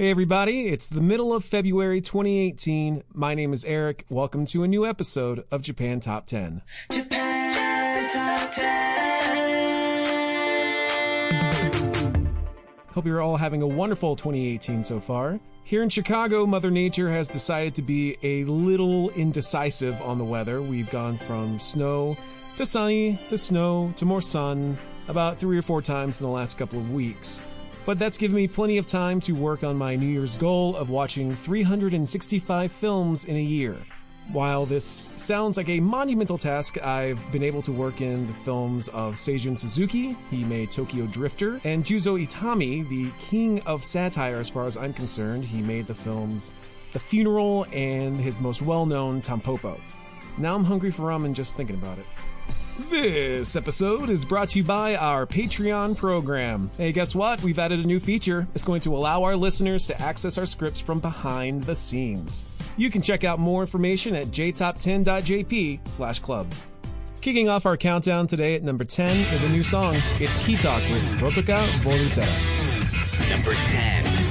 Hey, everybody, it's the middle of February 2018. My name is Eric. Welcome to a new episode of Japan Top 10. Japan Top 10. Hope you're all having a wonderful 2018 so far. Here in Chicago, Mother Nature has decided to be a little indecisive on the weather. We've gone from snow to sunny to snow to more sun about three or four times in the last couple of weeks but that's given me plenty of time to work on my New Year's goal of watching 365 films in a year. While this sounds like a monumental task, I've been able to work in the films of Seijun Suzuki, he made Tokyo Drifter, and Juzo Itami, the king of satire as far as I'm concerned, he made the films The Funeral and his most well known Tampopo. Now I'm hungry for ramen just thinking about it. This episode is brought to you by our Patreon program. Hey, guess what? We've added a new feature. It's going to allow our listeners to access our scripts from behind the scenes. You can check out more information at jtop10.jp slash club. Kicking off our countdown today at number 10 is a new song. It's Key Talk with Rotoka Volutera. Number 10.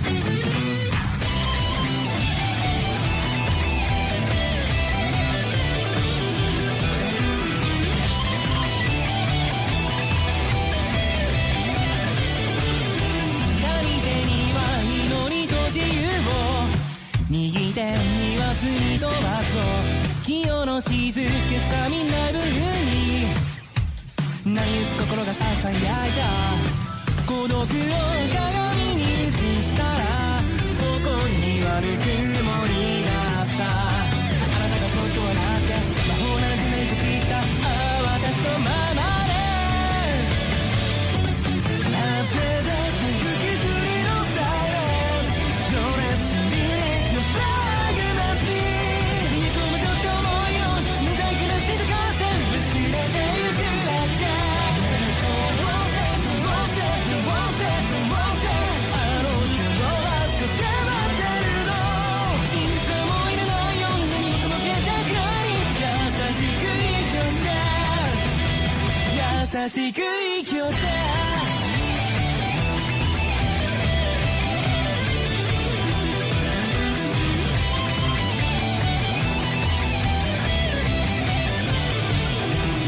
の静けさになるに。波打つ心がささやいた孤独を鏡しく生う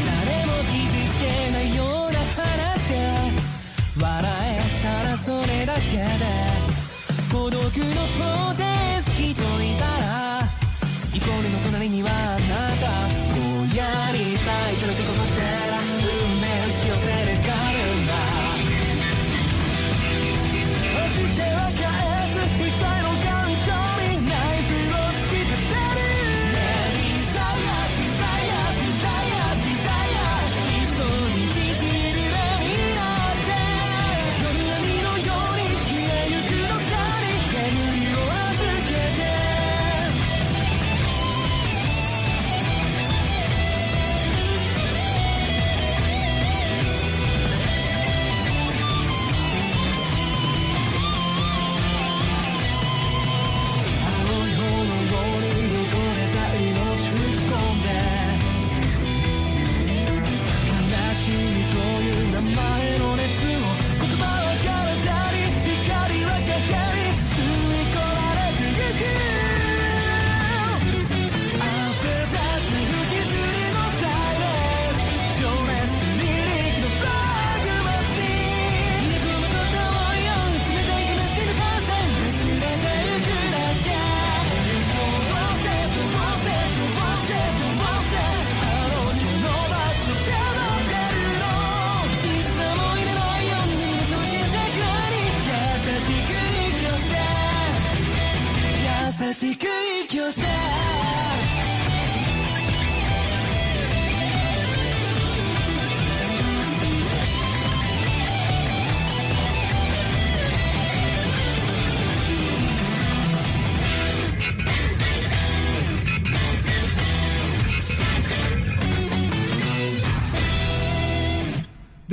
誰も傷つけないような話が笑えたらそれだけで孤独の方程式といたい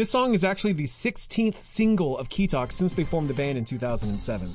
This song is actually the 16th single of Talk since they formed the band in 2007.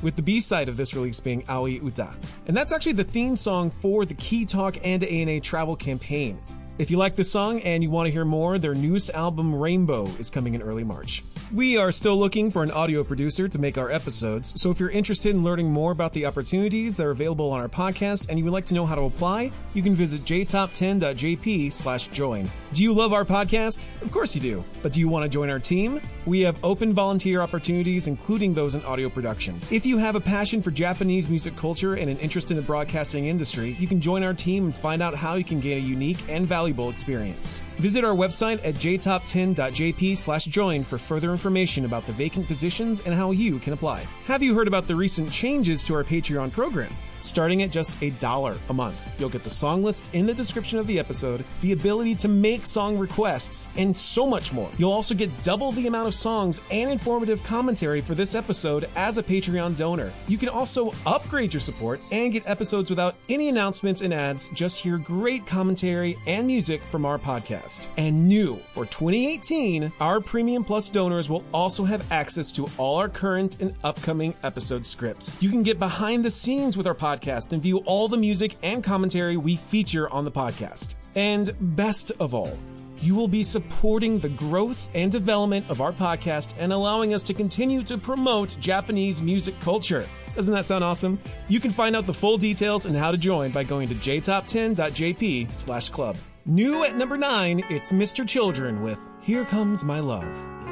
With the B-side of this release being Aoi Uta. And that's actually the theme song for the Key Talk and ANA travel campaign. If you like this song and you want to hear more, their newest album Rainbow is coming in early March. We are still looking for an audio producer to make our episodes, so if you're interested in learning more about the opportunities that are available on our podcast and you would like to know how to apply, you can visit jtop10.jp slash join. Do you love our podcast? Of course you do. But do you want to join our team? We have open volunteer opportunities, including those in audio production. If you have a passion for Japanese music culture and an interest in the broadcasting industry, you can join our team and find out how you can gain a unique and valuable experience. Visit our website at jtop10.jp slash join for further information about the vacant positions and how you can apply. Have you heard about the recent changes to our Patreon program? Starting at just a dollar a month, you'll get the song list in the description of the episode, the ability to make song requests, and so much more. You'll also get double the amount of songs and informative commentary for this episode as a Patreon donor. You can also upgrade your support and get episodes without any announcements and ads, just hear great commentary and music from our podcast. And new for 2018, our Premium Plus donors will also have access to all our current and upcoming episode scripts. You can get behind the scenes with our podcast and view all the music and commentary we feature on the podcast. And best of all, you will be supporting the growth and development of our podcast and allowing us to continue to promote Japanese music culture. Doesn't that sound awesome? You can find out the full details and how to join by going to jtop10.jp slash club. New at number 9, it's Mr. Children with Here Comes My Love.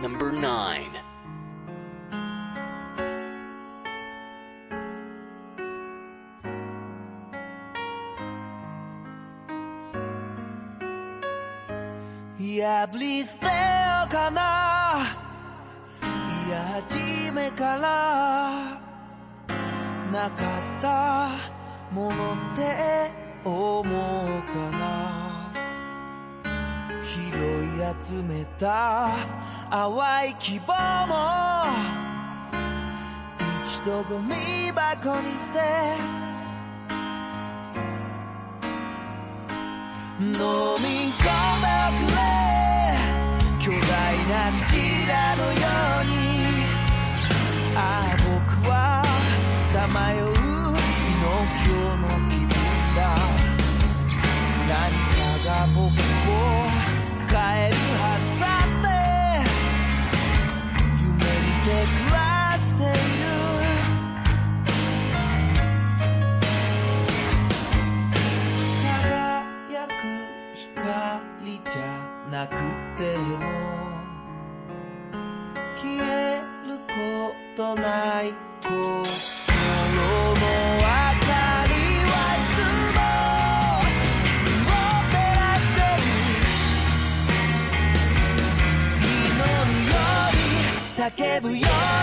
Number 9. 破り捨てようかな。いや初めからなかったものって思うかな。拾い集めた淡い希望も一度ゴミ箱に捨て飲み巨大なクジラのように。ああ僕はさまような消えることない心の明かりはいつも持ってらしてる。祈るように叫ぶように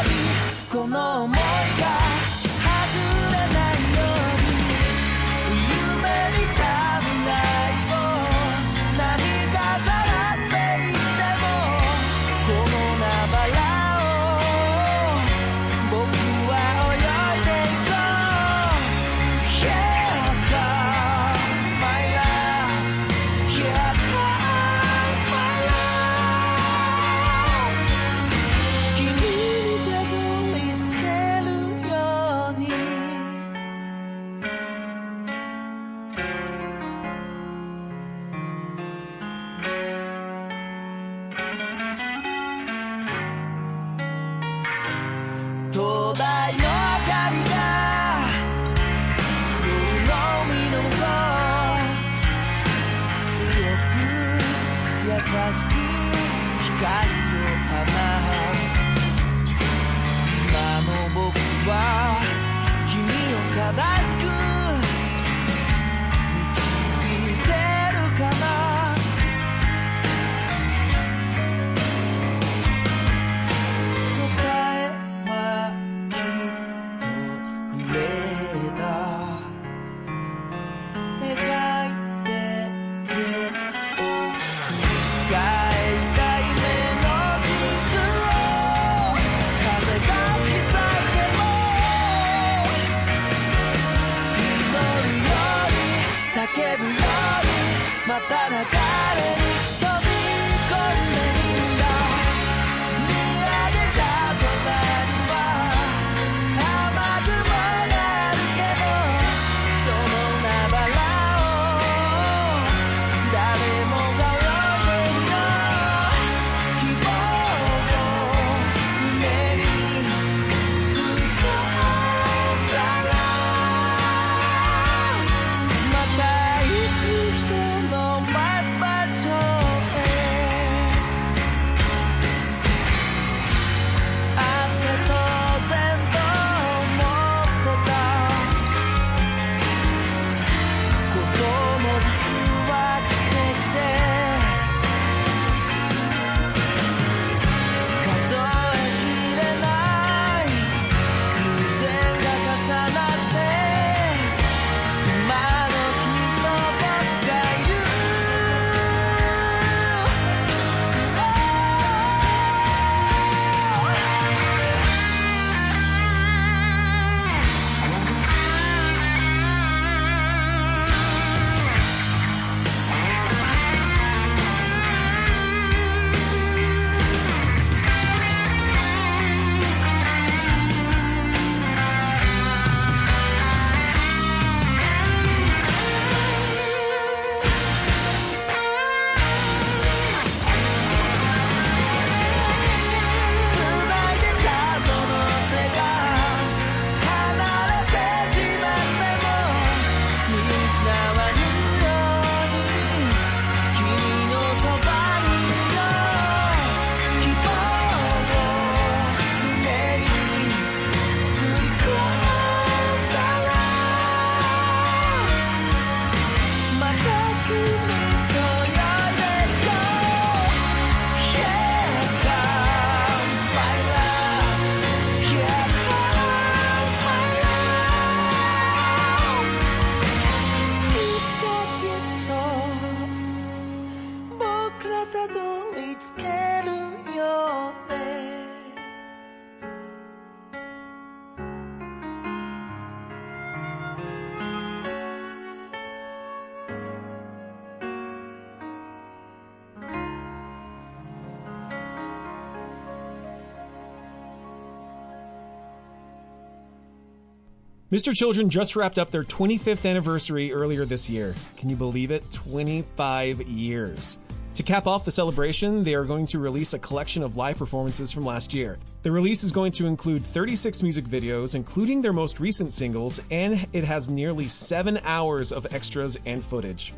Mr. Children just wrapped up their 25th anniversary earlier this year. Can you believe it? 25 years. To cap off the celebration, they are going to release a collection of live performances from last year. The release is going to include 36 music videos, including their most recent singles, and it has nearly seven hours of extras and footage.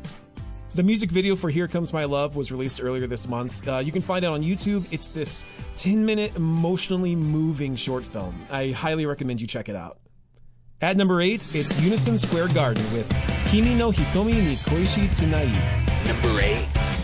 The music video for Here Comes My Love was released earlier this month. Uh, you can find it on YouTube. It's this 10 minute emotionally moving short film. I highly recommend you check it out. At number eight, it's Unison Square Garden with Kimi no Hitomi ni Koishitenai. Number eight.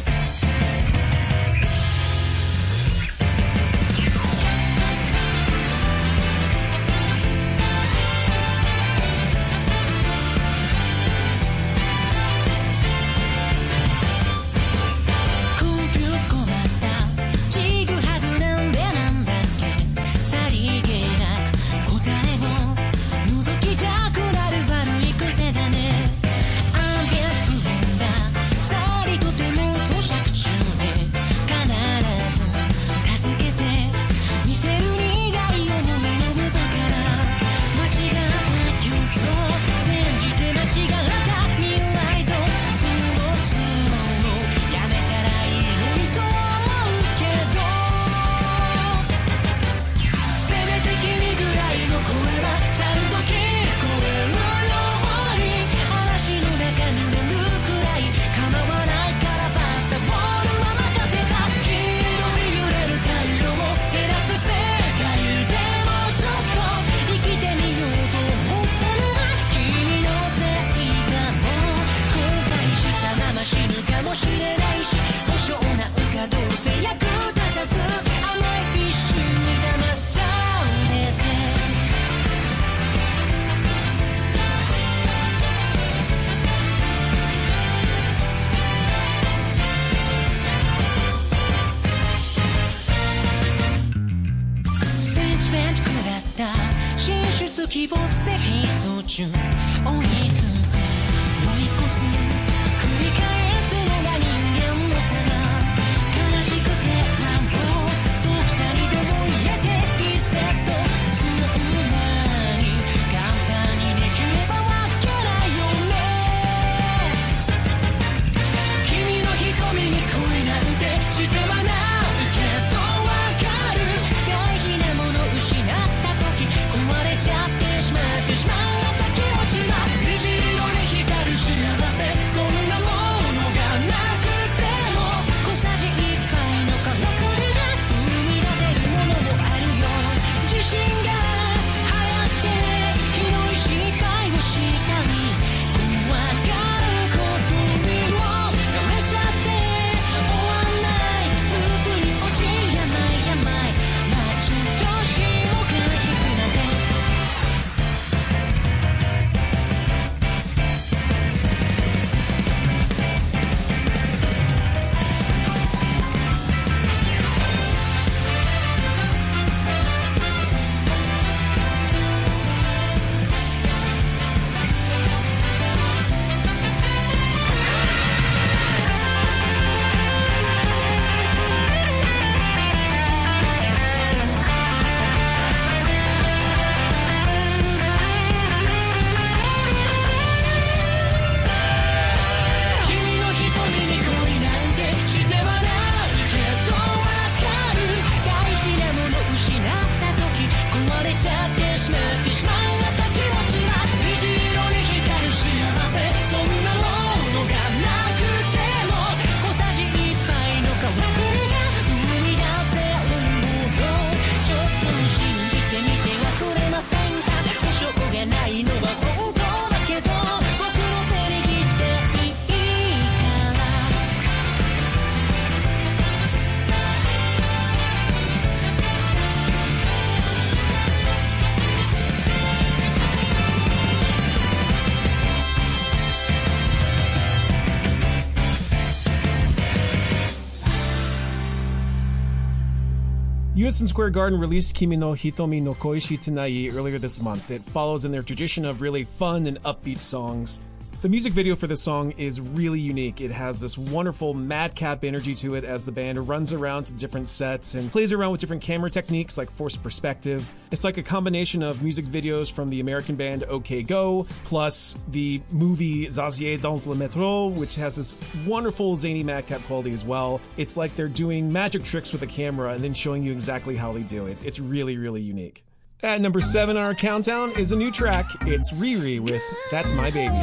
Unison Square Garden released Kimi no Hitomi no Koishi Tenai earlier this month. It follows in their tradition of really fun and upbeat songs the music video for this song is really unique. It has this wonderful madcap energy to it as the band runs around to different sets and plays around with different camera techniques like forced perspective. It's like a combination of music videos from the American band OK Go, plus the movie Zazie dans le métro, which has this wonderful zany madcap quality as well. It's like they're doing magic tricks with a camera and then showing you exactly how they do it. It's really, really unique. At number seven on our countdown is a new track. It's Riri with That's My Baby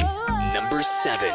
number seven.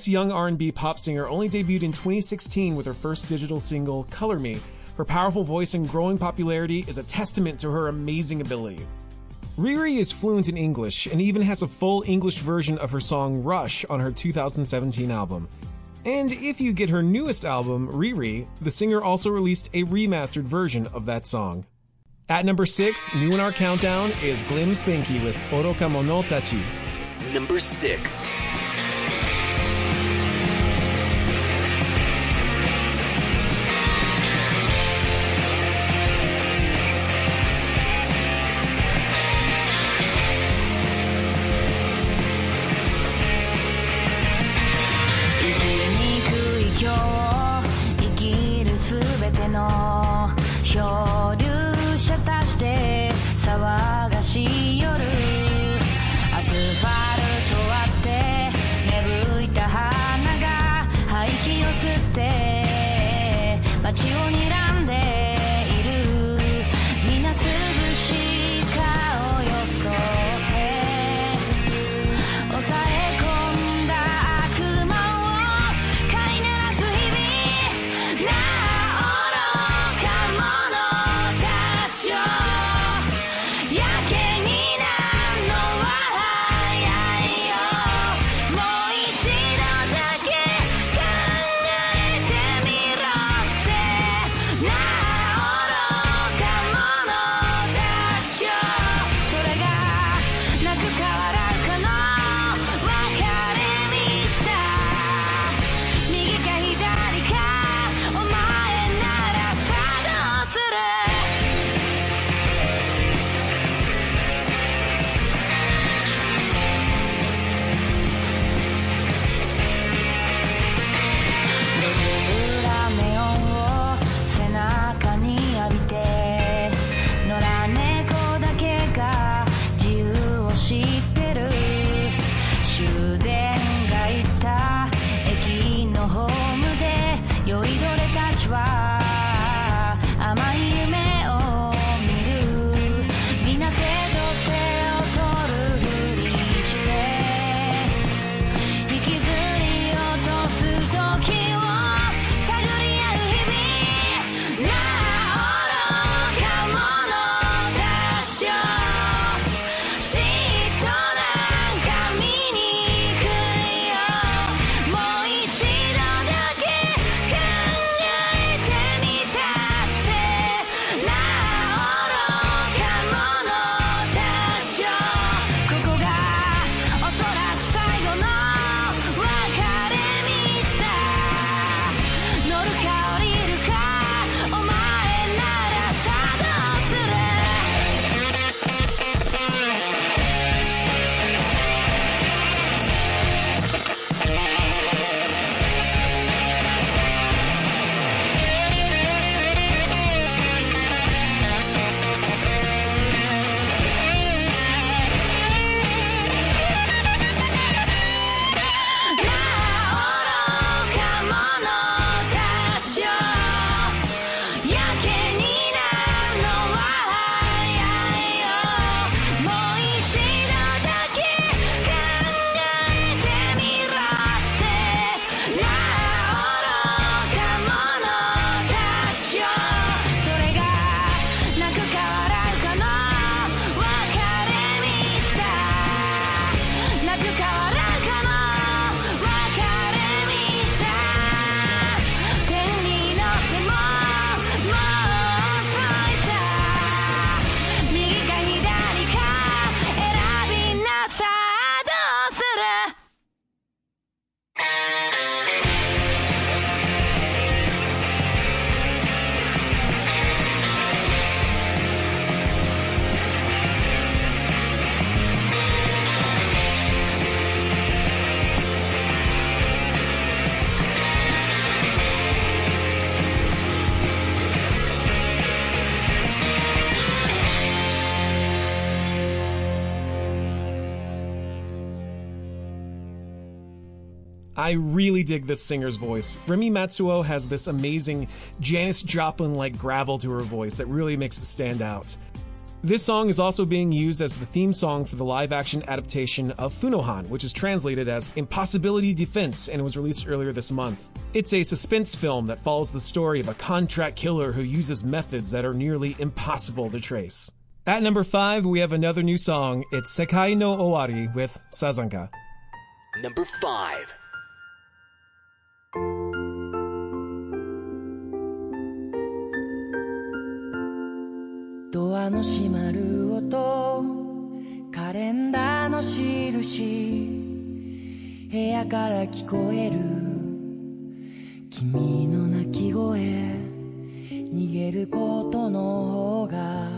This young R&B pop singer only debuted in 2016 with her first digital single, Color Me. Her powerful voice and growing popularity is a testament to her amazing ability. Riri is fluent in English and even has a full English version of her song Rush on her 2017 album. And if you get her newest album, Riri, the singer also released a remastered version of that song. At number 6, new in our countdown, is Glim Spanky with Orokamono Tachi. Number 6. I really dig this singer's voice. Remi Matsuo has this amazing Janis Joplin like gravel to her voice that really makes it stand out. This song is also being used as the theme song for the live action adaptation of Funohan, which is translated as Impossibility Defense and was released earlier this month. It's a suspense film that follows the story of a contract killer who uses methods that are nearly impossible to trace. At number 5, we have another new song. It's Sekai no Owari with Sazanka. Number 5. の閉まる音。カレンダーの印。部屋から聞こえる。君の泣き声。逃げることの方が。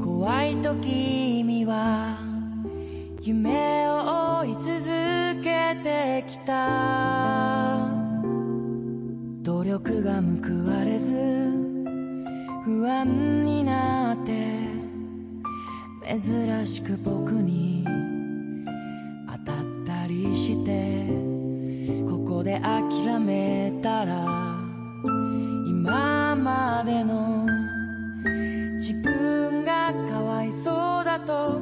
怖いと君は夢を追い続けてきた。努力が報われず。安になって珍しく僕に当たったりしてここで諦めたら今までの自分がかわいそうだと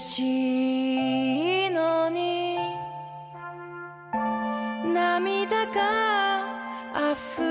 しいのに。涙が溢れ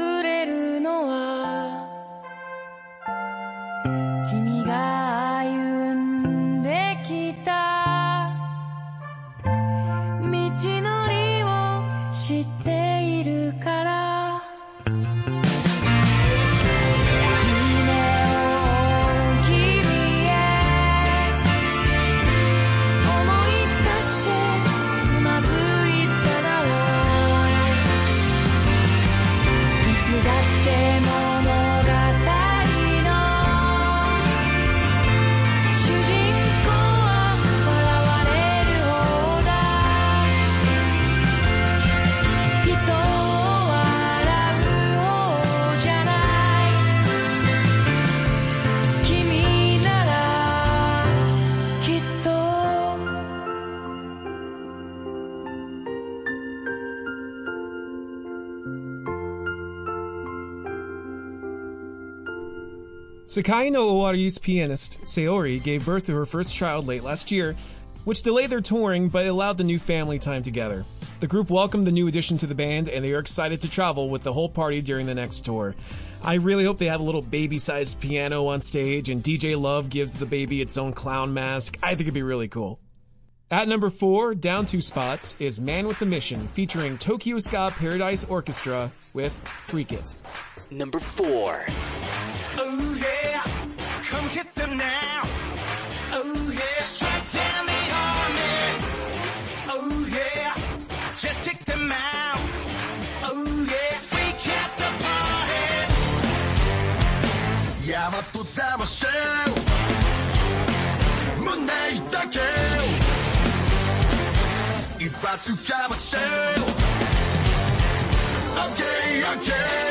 Sekai no Owari's pianist, Saori, gave birth to her first child late last year, which delayed their touring but allowed the new family time together. The group welcomed the new addition to the band and they are excited to travel with the whole party during the next tour. I really hope they have a little baby sized piano on stage and DJ Love gives the baby its own clown mask. I think it'd be really cool. At number four, down two spots, is Man with a Mission featuring Tokyo Ska Paradise Orchestra with Freak It. Number four hit them now. Oh yeah, strike down the army. Oh yeah, just kick them out. Oh yeah, freak out the party. Yama put them a shell. Moon Age the kill. Ibatsuka shell. Okay, okay.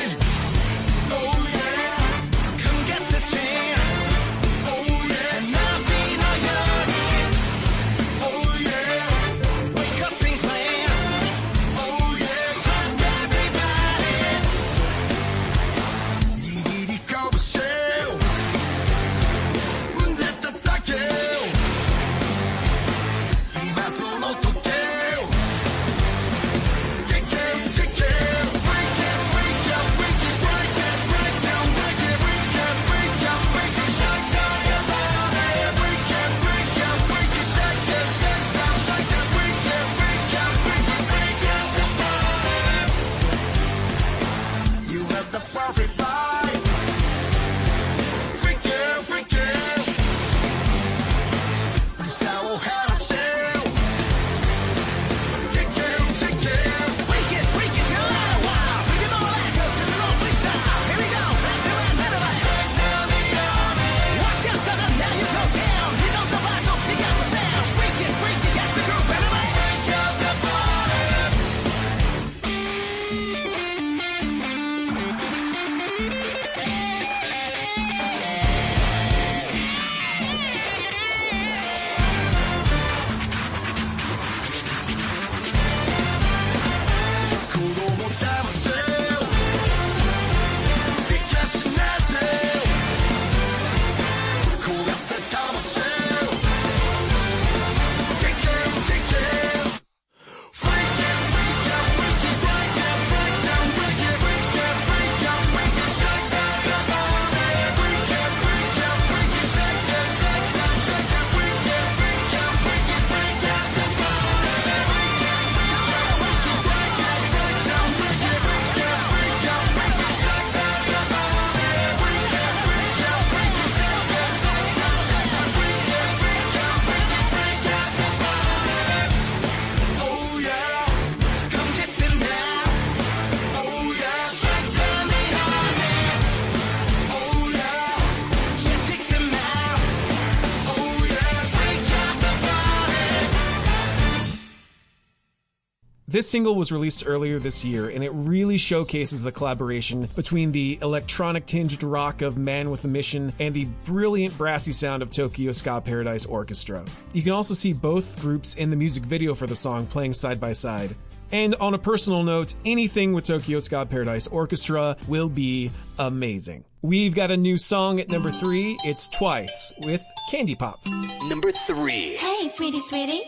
This single was released earlier this year, and it really showcases the collaboration between the electronic tinged rock of Man with a Mission and the brilliant brassy sound of Tokyo Ska Paradise Orchestra. You can also see both groups in the music video for the song playing side by side. And on a personal note, anything with Tokyo Ska Paradise Orchestra will be amazing. We've got a new song at number three. It's Twice with Candy Pop. Number three. Hey, sweetie, sweetie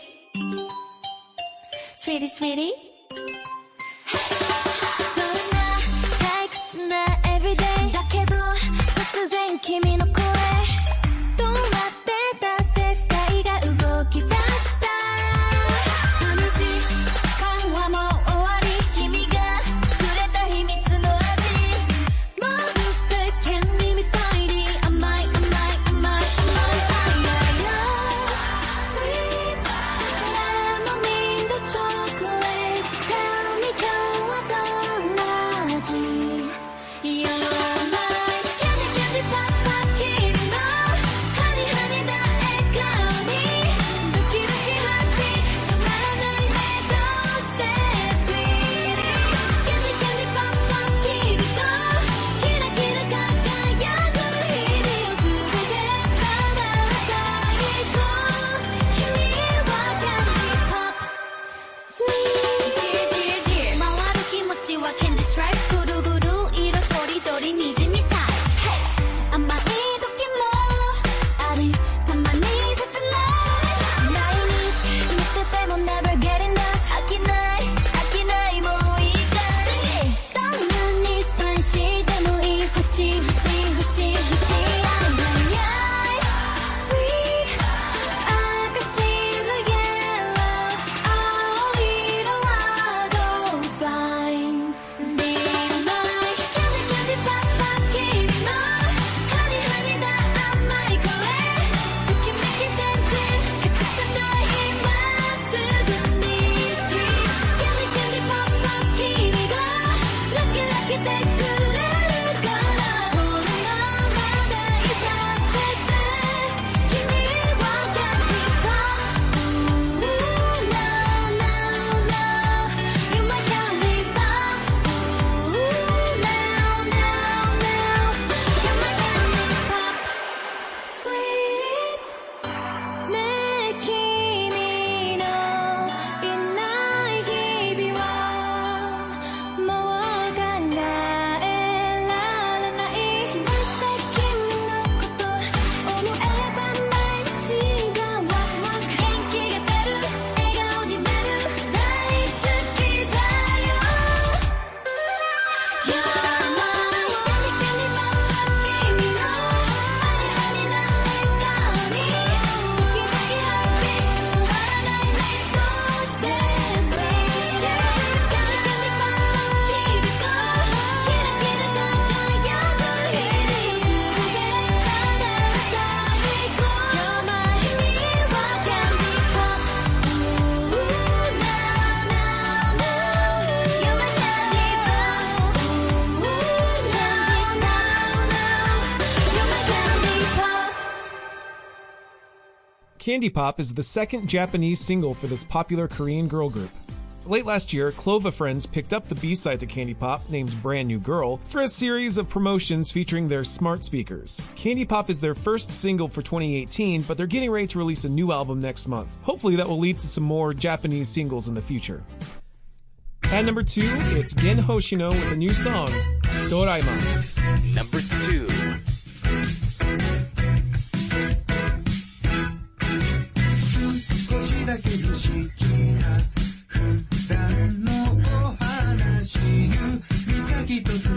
sweetie, sweetie. So now, every day. 心嘻心。Candy Pop is the second Japanese single for this popular Korean girl group. Late last year, Clova Friends picked up the B-side to Candy Pop, named Brand New Girl, for a series of promotions featuring their smart speakers. Candy Pop is their first single for 2018, but they're getting ready to release a new album next month. Hopefully that will lead to some more Japanese singles in the future. At number two, it's Gen Hoshino with a new song, Doraemon. Number two. people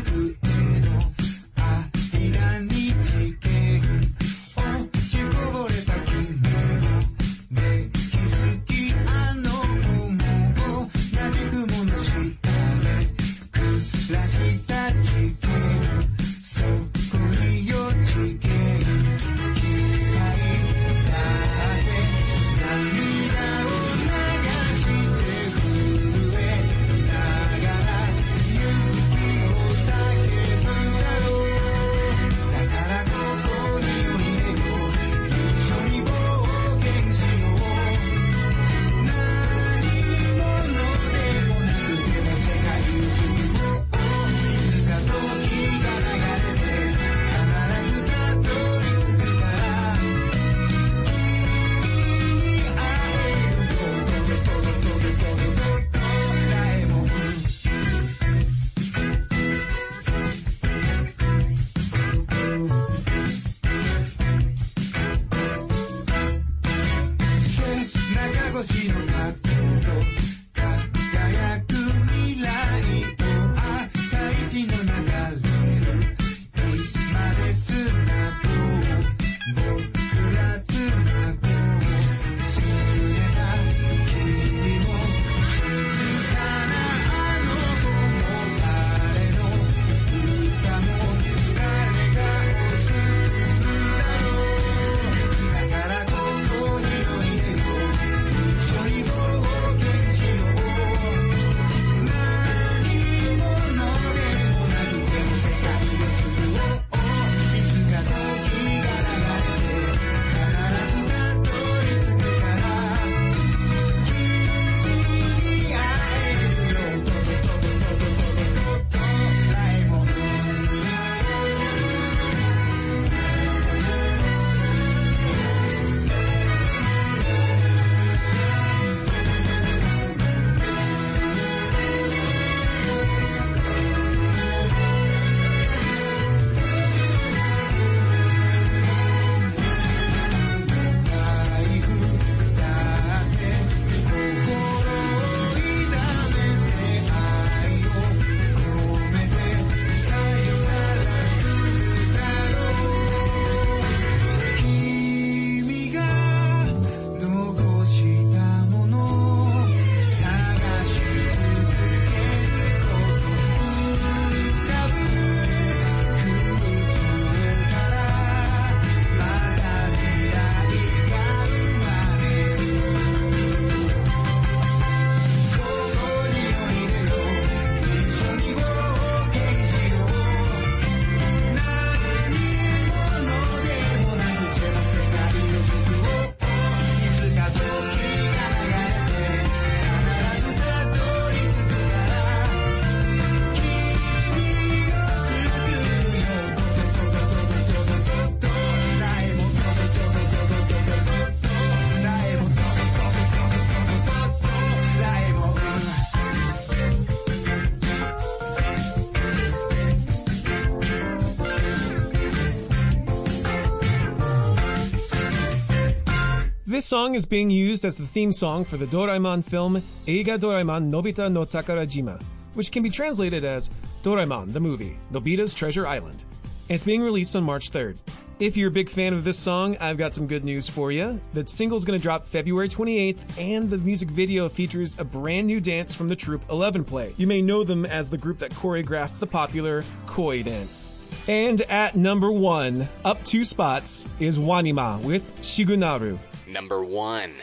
This song is being used as the theme song for the Doraemon film Eiga Doraemon Nobita no Takarajima, which can be translated as Doraemon the Movie, Nobita's Treasure Island. And it's being released on March 3rd. If you're a big fan of this song, I've got some good news for you. The single's going to drop February 28th, and the music video features a brand new dance from the troupe 11 Play. You may know them as the group that choreographed the popular Koi dance. And at number one, up two spots, is Wanima with Shigunaru number one.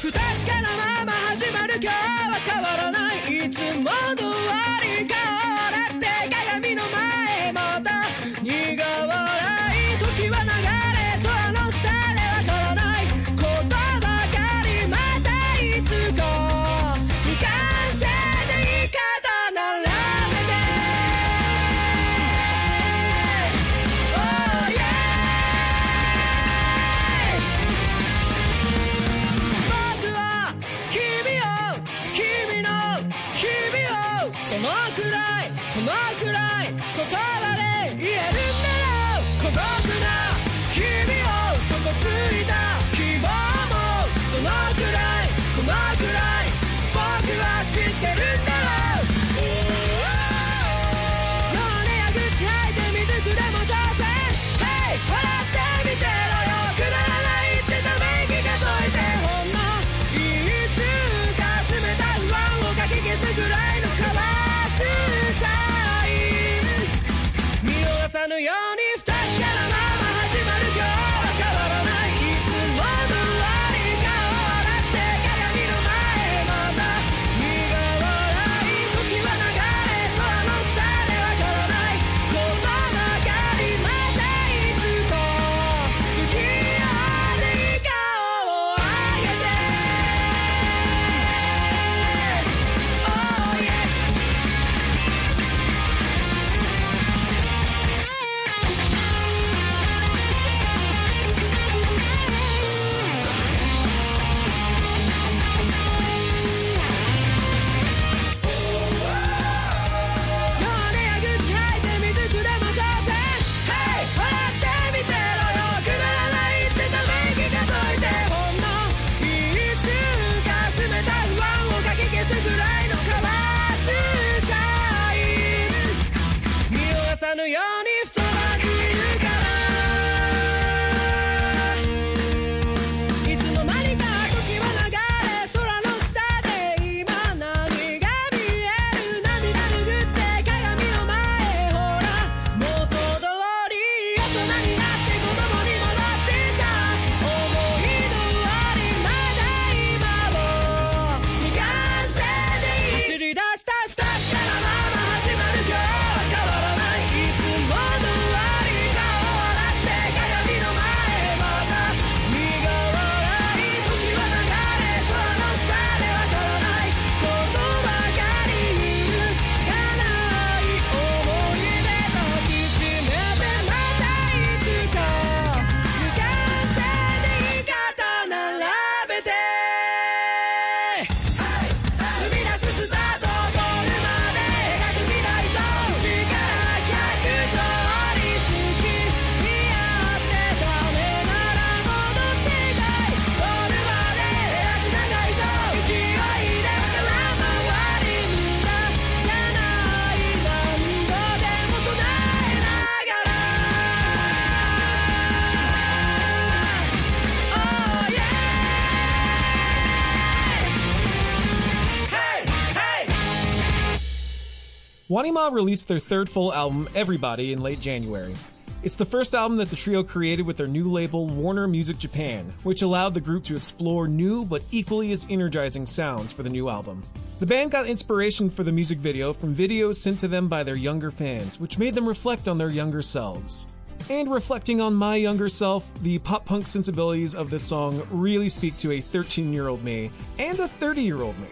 不確かなまま始まる今日は変わらないいつも通り Wanima released their third full album, Everybody, in late January. It's the first album that the trio created with their new label, Warner Music Japan, which allowed the group to explore new but equally as energizing sounds for the new album. The band got inspiration for the music video from videos sent to them by their younger fans, which made them reflect on their younger selves. And reflecting on my younger self, the pop punk sensibilities of this song really speak to a 13 year old me and a 30 year old me.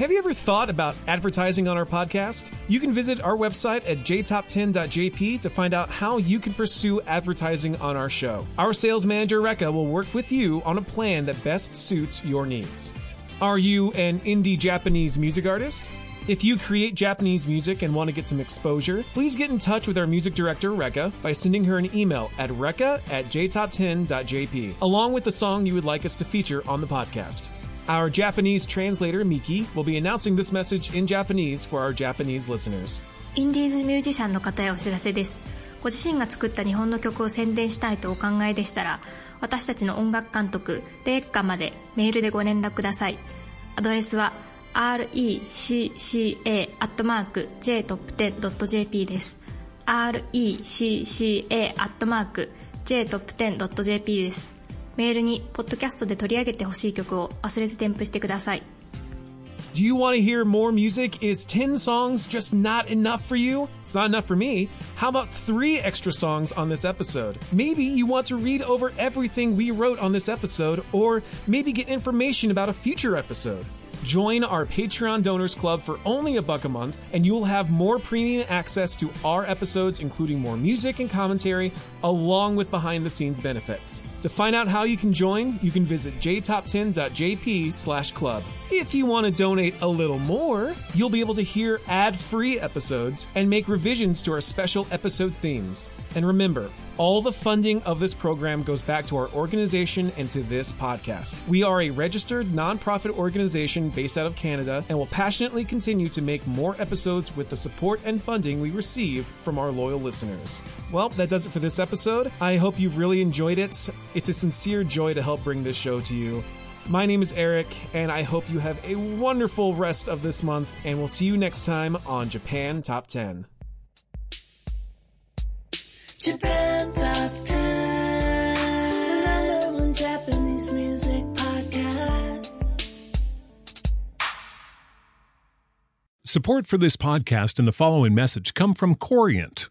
Have you ever thought about advertising on our podcast? You can visit our website at jtop10.jp to find out how you can pursue advertising on our show. Our sales manager, Rekka, will work with you on a plan that best suits your needs. Are you an indie Japanese music artist? If you create Japanese music and want to get some exposure, please get in touch with our music director, Rekka, by sending her an email at rekka at jtop10.jp, along with the song you would like us to feature on the podcast. Our Japanese translator Miki will be announcing this インディーズミュージシャンの方へお知らせです。ご自身が作った日本の曲を宣伝したいとお考えでしたら、私たちの音楽監督レイカまでメールでご連絡ください。アドレスは recca アットマーク j トップテンドット jp です。recca アットマーク j トップテンドット jp です。メールに、ポッドキャストで取り上げてほしい曲を忘れず添付してください。 Do you want to hear more music? Is 10 songs just not enough for you? It's not enough for me. How about three extra songs on this episode? Maybe you want to read over everything we wrote on this episode, or maybe get information about a future episode. Join our Patreon Donors Club for only a buck a month, and you will have more premium access to our episodes, including more music and commentary, along with behind the scenes benefits. To find out how you can join, you can visit jtop10.jp slash club. If you want to donate a little more, you'll be able to hear ad free episodes and make revisions to our special episode themes. And remember, all the funding of this program goes back to our organization and to this podcast. We are a registered nonprofit organization based out of Canada and will passionately continue to make more episodes with the support and funding we receive from our loyal listeners. Well, that does it for this episode. I hope you've really enjoyed it. It's a sincere joy to help bring this show to you. My name is Eric, and I hope you have a wonderful rest of this month, and we'll see you next time on Japan Top 10. Japan Top 10, the number one Japanese music podcast. Support for this podcast and the following message come from Corient.